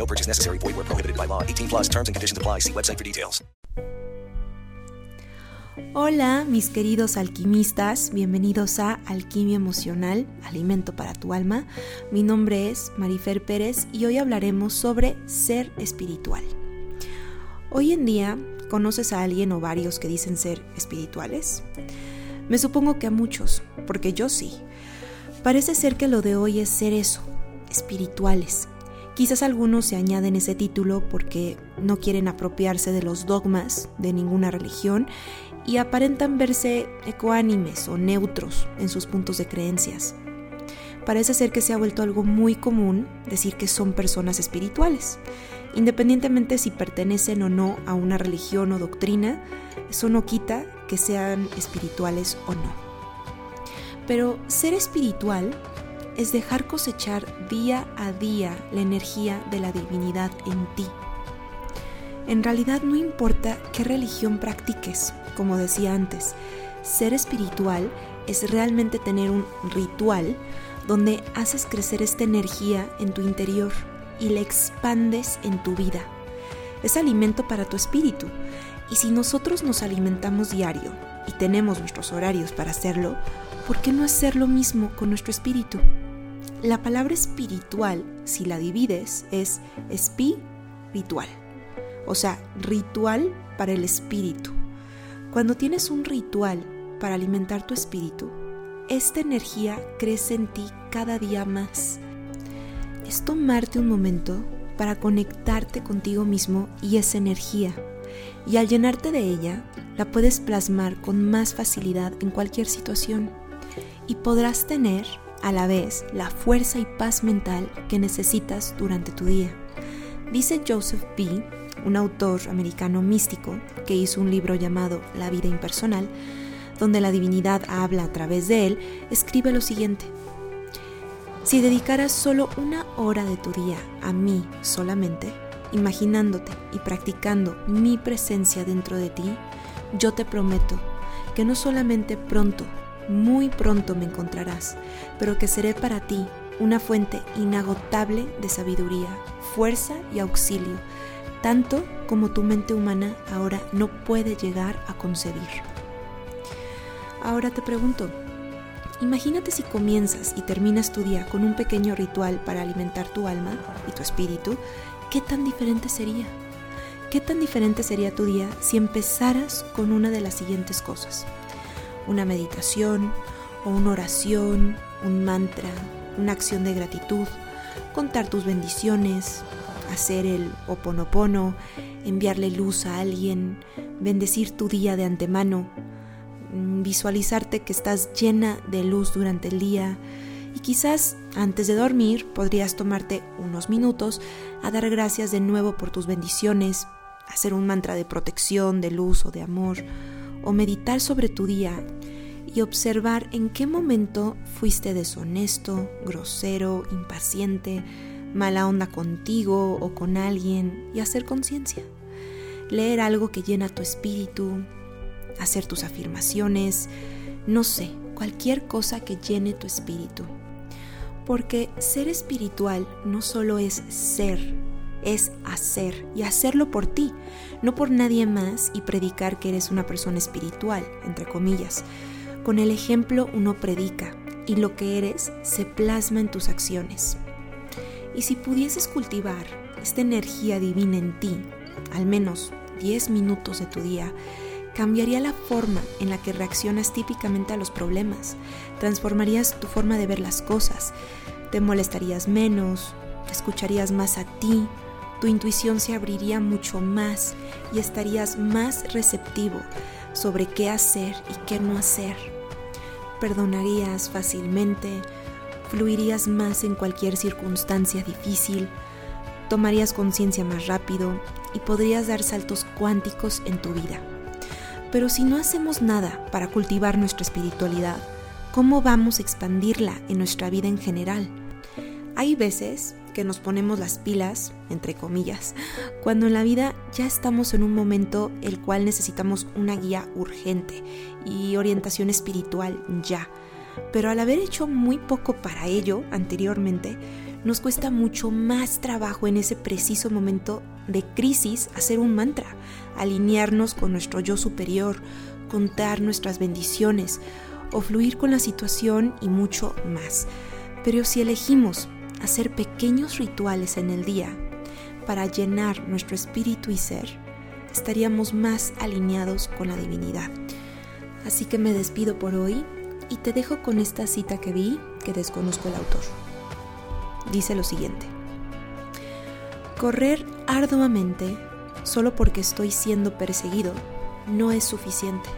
No purchase necessary. Void where prohibited by law. 18 plus. See website for details. Hola, mis queridos alquimistas. Bienvenidos a Alquimia Emocional, Alimento para tu Alma. Mi nombre es Marifer Pérez y hoy hablaremos sobre ser espiritual. Hoy en día, ¿conoces a alguien o varios que dicen ser espirituales? Me supongo que a muchos, porque yo sí. Parece ser que lo de hoy es ser eso, espirituales. Quizás algunos se añaden ese título porque no quieren apropiarse de los dogmas de ninguna religión y aparentan verse ecuánimes o neutros en sus puntos de creencias. Parece ser que se ha vuelto algo muy común decir que son personas espirituales. Independientemente si pertenecen o no a una religión o doctrina, eso no quita que sean espirituales o no. Pero ser espiritual es dejar cosechar día a día la energía de la divinidad en ti. En realidad no importa qué religión practiques, como decía antes, ser espiritual es realmente tener un ritual donde haces crecer esta energía en tu interior y la expandes en tu vida. Es alimento para tu espíritu. Y si nosotros nos alimentamos diario y tenemos nuestros horarios para hacerlo, ¿por qué no hacer lo mismo con nuestro espíritu? La palabra espiritual, si la divides, es espiritual, o sea, ritual para el espíritu. Cuando tienes un ritual para alimentar tu espíritu, esta energía crece en ti cada día más. Es tomarte un momento para conectarte contigo mismo y esa energía. Y al llenarte de ella, la puedes plasmar con más facilidad en cualquier situación. Y podrás tener a la vez la fuerza y paz mental que necesitas durante tu día. Dice Joseph B., un autor americano místico que hizo un libro llamado La vida impersonal, donde la divinidad habla a través de él, escribe lo siguiente. Si dedicaras solo una hora de tu día a mí solamente, imaginándote y practicando mi presencia dentro de ti, yo te prometo que no solamente pronto muy pronto me encontrarás, pero que seré para ti una fuente inagotable de sabiduría, fuerza y auxilio, tanto como tu mente humana ahora no puede llegar a concebir. Ahora te pregunto, imagínate si comienzas y terminas tu día con un pequeño ritual para alimentar tu alma y tu espíritu, ¿qué tan diferente sería? ¿Qué tan diferente sería tu día si empezaras con una de las siguientes cosas? Una meditación o una oración, un mantra, una acción de gratitud, contar tus bendiciones, hacer el oponopono, enviarle luz a alguien, bendecir tu día de antemano, mm, visualizarte que estás llena de luz durante el día. Y quizás antes de dormir podrías tomarte unos minutos a dar gracias de nuevo por tus bendiciones, hacer un mantra de protección, de luz o de amor o meditar sobre tu día y observar en qué momento fuiste deshonesto, grosero, impaciente, mala onda contigo o con alguien y hacer conciencia. leer algo que llena tu espíritu, hacer tus afirmaciones, no sé, cualquier cosa que llene tu espíritu. Porque ser espiritual no solo es ser, es hacer y hacerlo por ti, no por nadie más y predicar que eres una persona espiritual, entre comillas. Con el ejemplo uno predica y lo que eres se plasma en tus acciones. Y si pudieses cultivar esta energía divina en ti, al menos 10 minutos de tu día, cambiaría la forma en la que reaccionas típicamente a los problemas, transformarías tu forma de ver las cosas, te molestarías menos, escucharías más a ti, tu intuición se abriría mucho más y estarías más receptivo sobre qué hacer y qué no hacer. Perdonarías fácilmente, fluirías más en cualquier circunstancia difícil, tomarías conciencia más rápido y podrías dar saltos cuánticos en tu vida. Pero si no hacemos nada para cultivar nuestra espiritualidad, ¿cómo vamos a expandirla en nuestra vida en general? Hay veces que nos ponemos las pilas, entre comillas, cuando en la vida ya estamos en un momento el cual necesitamos una guía urgente y orientación espiritual ya. Pero al haber hecho muy poco para ello anteriormente, nos cuesta mucho más trabajo en ese preciso momento de crisis hacer un mantra, alinearnos con nuestro yo superior, contar nuestras bendiciones o fluir con la situación y mucho más. Pero si elegimos hacer pequeños rituales en el día para llenar nuestro espíritu y ser, estaríamos más alineados con la divinidad. Así que me despido por hoy y te dejo con esta cita que vi que desconozco el autor. Dice lo siguiente. Correr arduamente solo porque estoy siendo perseguido no es suficiente.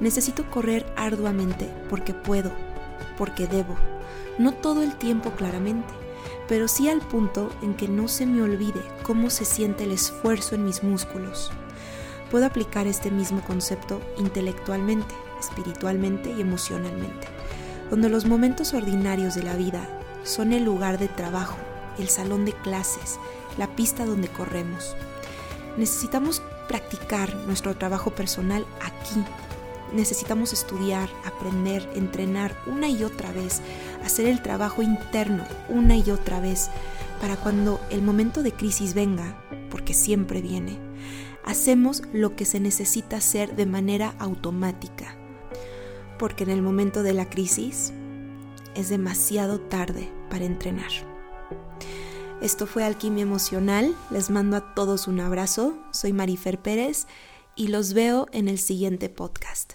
Necesito correr arduamente porque puedo, porque debo, no todo el tiempo claramente, pero sí al punto en que no se me olvide cómo se siente el esfuerzo en mis músculos. Puedo aplicar este mismo concepto intelectualmente, espiritualmente y emocionalmente, donde los momentos ordinarios de la vida son el lugar de trabajo, el salón de clases, la pista donde corremos. Necesitamos practicar nuestro trabajo personal aquí. Necesitamos estudiar, aprender, entrenar una y otra vez, hacer el trabajo interno una y otra vez, para cuando el momento de crisis venga, porque siempre viene, hacemos lo que se necesita hacer de manera automática. Porque en el momento de la crisis es demasiado tarde para entrenar. Esto fue Alquimia Emocional. Les mando a todos un abrazo. Soy Marifer Pérez y los veo en el siguiente podcast.